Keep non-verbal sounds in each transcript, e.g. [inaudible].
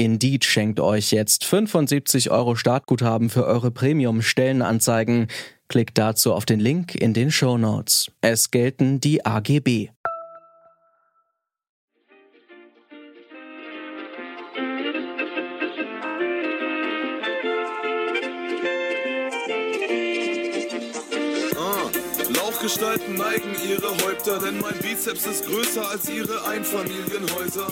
Indeed schenkt euch jetzt 75 Euro Startguthaben für eure Premium-Stellenanzeigen. Klickt dazu auf den Link in den Show Notes. Es gelten die AGB. Gestalten neigen ihre Häupter, denn mein Bizeps ist größer als ihre Einfamilienhäuser.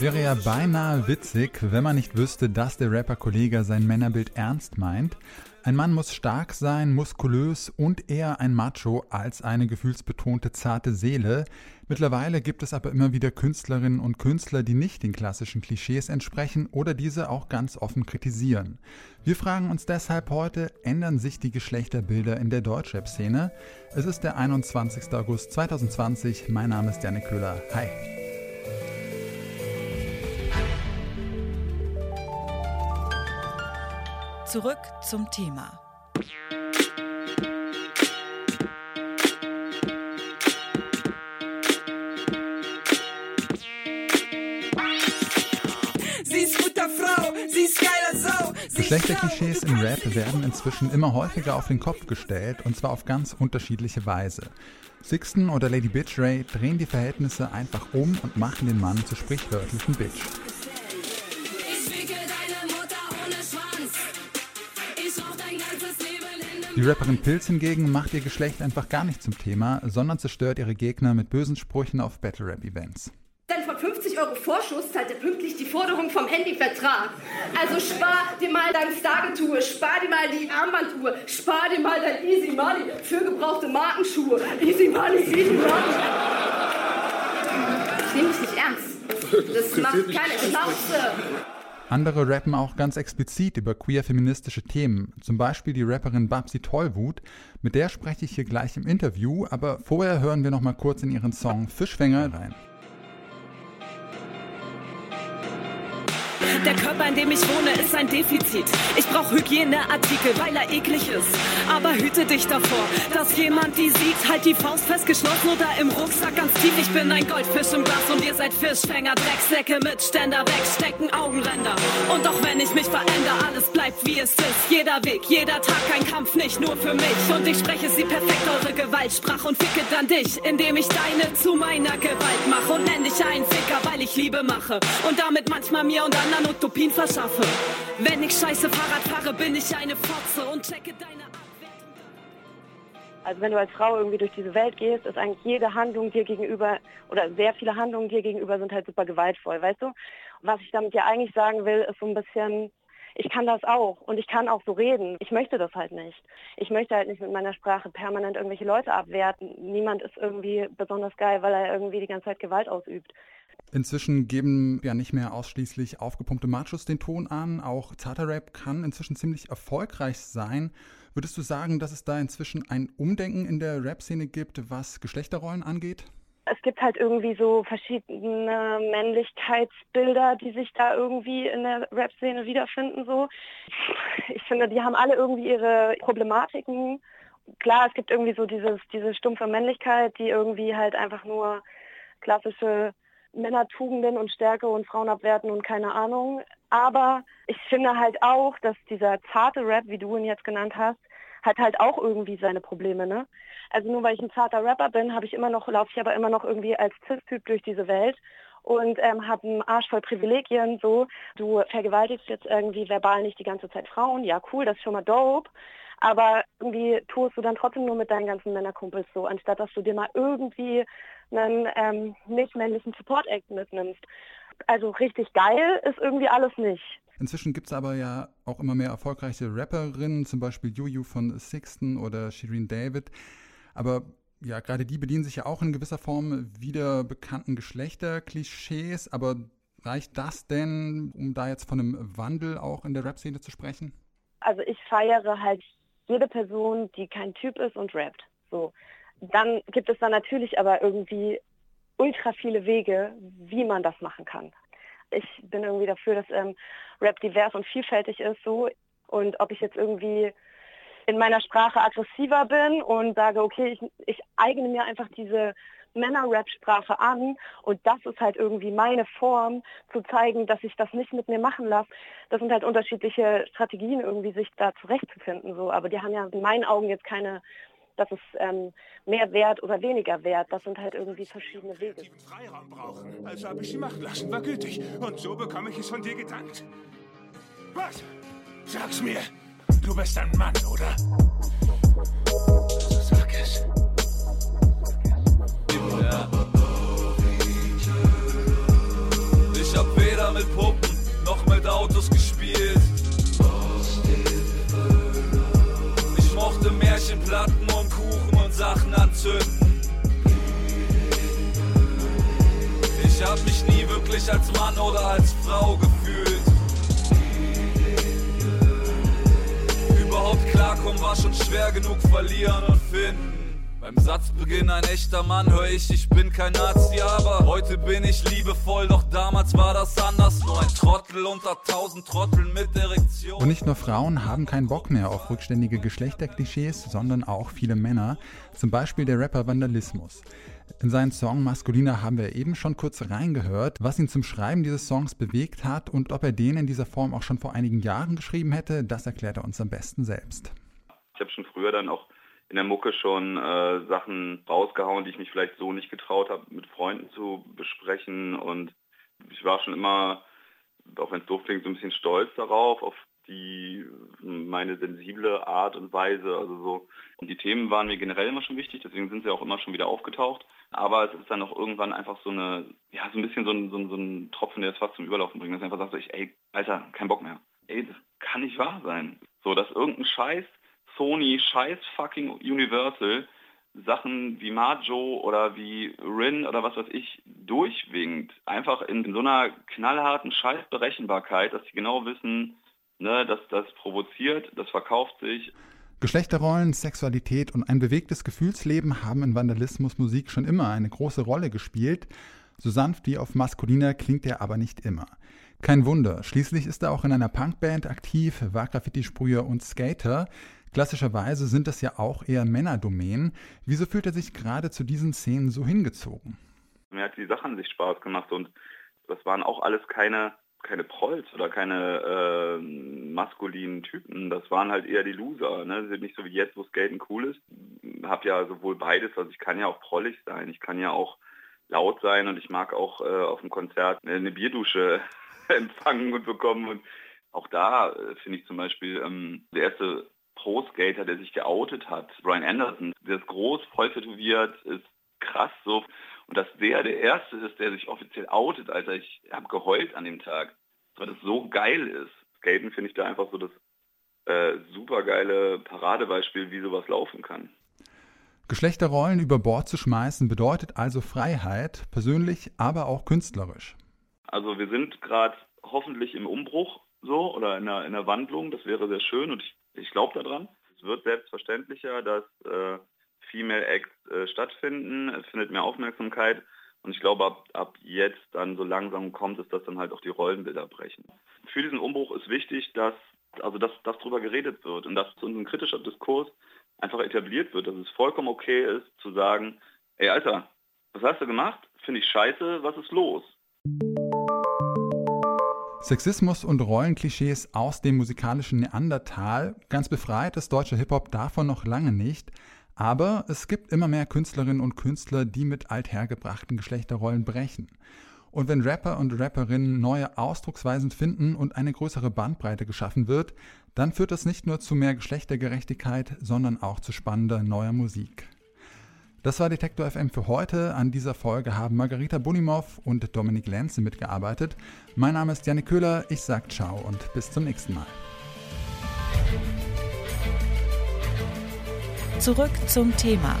Wäre ja beinahe witzig, wenn man nicht wüsste, dass der Rapper Kollega sein Männerbild ernst meint. Ein Mann muss stark sein, muskulös und eher ein Macho als eine gefühlsbetonte zarte Seele. Mittlerweile gibt es aber immer wieder Künstlerinnen und Künstler, die nicht den klassischen Klischees entsprechen oder diese auch ganz offen kritisieren. Wir fragen uns deshalb heute, ändern sich die Geschlechterbilder in der Deutschrap-Szene? Es ist der 21. August 2020. Mein Name ist Janik Köhler. Hi. Zurück zum Thema. Geschlechterklischees im Rap werden inzwischen immer häufiger auf den Kopf gestellt und zwar auf ganz unterschiedliche Weise. Sixten oder Lady Bitch Ray drehen die Verhältnisse einfach um und machen den Mann zur sprichwörtlichen Bitch. Die Rapperin Pilz hingegen macht ihr Geschlecht einfach gar nicht zum Thema, sondern zerstört ihre Gegner mit bösen Sprüchen auf Battle Rap Events. Denn von 50 Euro Vorschuss zahlt er pünktlich die Forderung vom Handyvertrag. Also spar dir mal dein Stargetue, spar dir mal die Armbanduhr, spar dir mal dein Easy Money für gebrauchte Markenschuhe. Easy Money, Easy Money. Ich nehme dich nicht ernst. Das macht keine Schnauze. Andere rappen auch ganz explizit über queer-feministische Themen, zum Beispiel die Rapperin Babsi Tollwut, mit der spreche ich hier gleich im Interview, aber vorher hören wir noch mal kurz in ihren Song Fischfänger rein. Der Körper, in dem ich wohne, ist ein Defizit. Ich brauche Hygieneartikel, weil er eklig ist. Aber hüte dich davor, dass jemand die sieht. Halt die Faust festgeschlossen oder im Rucksack ganz tief. Ich bin ein Goldfisch im Glas und ihr seid Fischfänger. Drecksäcke mit Ständer wegstecken, Augenränder. Und auch wenn ich mich verändere, alles bleibt wie es ist. Jeder Weg, jeder Tag, ein Kampf, nicht nur für mich. Und ich spreche sie perfekt, eure Gewaltsprache und ficke dann dich, indem ich deine zu meiner Gewalt mache. Und nenn dich einen Ficker, ich Liebe mache. Und damit manchmal mir und anderen Utopien verschaffe. Wenn ich scheiße Fahrrad fahre, bin ich eine Fotze und checke deine. Also wenn du als Frau irgendwie durch diese Welt gehst, ist eigentlich jede Handlung dir gegenüber oder sehr viele Handlungen dir gegenüber sind halt super gewaltvoll, weißt du? Was ich damit ja eigentlich sagen will, ist so ein bisschen, ich kann das auch und ich kann auch so reden. Ich möchte das halt nicht. Ich möchte halt nicht mit meiner Sprache permanent irgendwelche Leute abwerten. Niemand ist irgendwie besonders geil, weil er irgendwie die ganze Zeit Gewalt ausübt. Inzwischen geben ja nicht mehr ausschließlich aufgepumpte Machos den Ton an. Auch Tata Rap kann inzwischen ziemlich erfolgreich sein. Würdest du sagen, dass es da inzwischen ein Umdenken in der Rap-Szene gibt, was Geschlechterrollen angeht? Es gibt halt irgendwie so verschiedene Männlichkeitsbilder, die sich da irgendwie in der Rap-Szene wiederfinden. So. Ich finde, die haben alle irgendwie ihre Problematiken. Klar, es gibt irgendwie so dieses, diese stumpfe Männlichkeit, die irgendwie halt einfach nur klassische Männertugenden und Stärke und Frauen abwerten und keine Ahnung. Aber ich finde halt auch, dass dieser zarte Rap, wie du ihn jetzt genannt hast, hat halt auch irgendwie seine Probleme, ne? Also nur weil ich ein zarter Rapper bin, habe ich immer noch, laufe ich aber immer noch irgendwie als Cis-Typ durch diese Welt und ähm, habe einen Arsch voll Privilegien. So, du vergewaltigst jetzt irgendwie verbal nicht die ganze Zeit Frauen. Ja, cool, das ist schon mal dope. Aber irgendwie tust du dann trotzdem nur mit deinen ganzen Männerkumpels so, anstatt dass du dir mal irgendwie einen ähm, nicht-männlichen Support-Act mitnimmst. Also richtig geil ist irgendwie alles nicht. Inzwischen gibt es aber ja auch immer mehr erfolgreiche Rapperinnen, zum Beispiel Juju von Sixten oder Shireen David. Aber ja, gerade die bedienen sich ja auch in gewisser Form wieder bekannten Geschlechterklischees. Aber reicht das denn, um da jetzt von einem Wandel auch in der Rap-Szene zu sprechen? Also ich feiere halt jede Person, die kein Typ ist und rappt. So. Dann gibt es dann natürlich aber irgendwie ultra viele Wege, wie man das machen kann. Ich bin irgendwie dafür, dass ähm, Rap divers und vielfältig ist so. Und ob ich jetzt irgendwie in meiner Sprache aggressiver bin und sage, okay, ich, ich eigne mir einfach diese Männer-Rap-Sprache an und das ist halt irgendwie meine Form, zu zeigen, dass ich das nicht mit mir machen lasse. Das sind halt unterschiedliche Strategien, irgendwie sich da zurechtzufinden. So. Aber die haben ja in meinen Augen jetzt keine dass es ähm, mehr wert oder weniger wert. Das sind halt irgendwie verschiedene Wege. Freiraum brauchen. Also habe ich sie machen lassen, war gütig. Und so bekomme ich es von dir gedankt. Was? Sag's mir. Du bist ein Mann, oder? Also sag es. Ja. Ich hab weder mit Puppen noch mit Autos Anzünden. Ich hab mich nie wirklich als Mann oder als Frau gefühlt. Überhaupt klarkommen war schon schwer genug verlieren und finden. Beim Satzbeginn ein echter Mann hör ich, ich bin kein Nazi, aber heute bin ich liebevoll, doch damals war das anders. Nur ein Trottel unter tausend Trotteln mit Erektion. Und nicht nur Frauen haben keinen Bock mehr auf rückständige Geschlechterklischees, sondern auch viele Männer. Zum Beispiel der Rapper Vandalismus. In seinen Song Maskulina haben wir eben schon kurz reingehört, was ihn zum Schreiben dieses Songs bewegt hat und ob er den in dieser Form auch schon vor einigen Jahren geschrieben hätte, das erklärt er uns am besten selbst. Ich habe schon früher dann auch in der Mucke schon äh, Sachen rausgehauen, die ich mich vielleicht so nicht getraut habe, mit Freunden zu besprechen. Und ich war schon immer, auch wenn es doof klingt, so ein bisschen stolz darauf, auf die meine sensible Art und Weise. Also so. Und die Themen waren mir generell immer schon wichtig, deswegen sind sie auch immer schon wieder aufgetaucht. Aber es ist dann auch irgendwann einfach so eine, ja, so ein bisschen so ein, so ein, so ein Tropfen, der es fast zum Überlaufen bringt. Dass einfach sagt ich, ey, Alter, kein Bock mehr. Ey, das kann nicht wahr sein. So, dass irgendein Scheiß Sony, scheiß fucking Universal, Sachen wie Majo oder wie Rin oder was weiß ich durchwinkt. Einfach in, in so einer knallharten Scheißberechenbarkeit, dass sie genau wissen, ne, dass das provoziert, das verkauft sich. Geschlechterrollen, Sexualität und ein bewegtes Gefühlsleben haben in Vandalismus Musik schon immer eine große Rolle gespielt. So sanft wie auf maskuliner klingt er aber nicht immer. Kein Wunder, schließlich ist er auch in einer Punkband aktiv, war Graffiti-Sprüher und Skater. Klassischerweise sind das ja auch eher Männerdomänen. Wieso fühlt er sich gerade zu diesen Szenen so hingezogen? Mir hat die Sache an sich Spaß gemacht und das waren auch alles keine, keine Prolls oder keine äh, maskulinen Typen. Das waren halt eher die Loser. Ne? Nicht so wie jetzt, wo Skaten cool ist. Hab ja sowohl beides. Also ich kann ja auch prollig sein. Ich kann ja auch laut sein und ich mag auch äh, auf dem Konzert eine Bierdusche [laughs] empfangen und bekommen. Und auch da äh, finde ich zum Beispiel ähm, der erste Pro-Skater, der sich geoutet hat, Brian Anderson, der ist groß, voll tätowiert, ist krass so. Und dass der der Erste ist, der sich offiziell outet, Alter, ich habe geheult an dem Tag, weil das so geil ist. Skaten finde ich da einfach so das äh, super geile Paradebeispiel, wie sowas laufen kann. Geschlechterrollen über Bord zu schmeißen bedeutet also Freiheit, persönlich, aber auch künstlerisch. Also wir sind gerade hoffentlich im Umbruch so oder in der, in der Wandlung, das wäre sehr schön und ich ich glaube daran. Es wird selbstverständlicher, dass äh, Female Acts äh, stattfinden. Es findet mehr Aufmerksamkeit. Und ich glaube, ab, ab jetzt dann so langsam kommt es, dass dann halt auch die Rollenbilder brechen. Für diesen Umbruch ist wichtig, dass also dass, darüber geredet wird und dass unser kritischer Diskurs einfach etabliert wird, dass es vollkommen okay ist zu sagen, ey Alter, was hast du gemacht? Finde ich scheiße, was ist los? Sexismus und Rollenklischees aus dem musikalischen Neandertal. Ganz befreit ist deutscher Hip-Hop davon noch lange nicht. Aber es gibt immer mehr Künstlerinnen und Künstler, die mit althergebrachten Geschlechterrollen brechen. Und wenn Rapper und Rapperinnen neue Ausdrucksweisen finden und eine größere Bandbreite geschaffen wird, dann führt das nicht nur zu mehr Geschlechtergerechtigkeit, sondern auch zu spannender neuer Musik. Das war Detektor FM für heute. An dieser Folge haben Margarita Bunimov und Dominik Lenze mitgearbeitet. Mein Name ist Janik Köhler. Ich sage ciao und bis zum nächsten Mal. Zurück zum Thema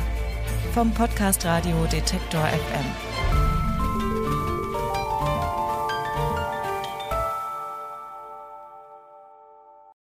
vom Podcast Radio Detektor FM.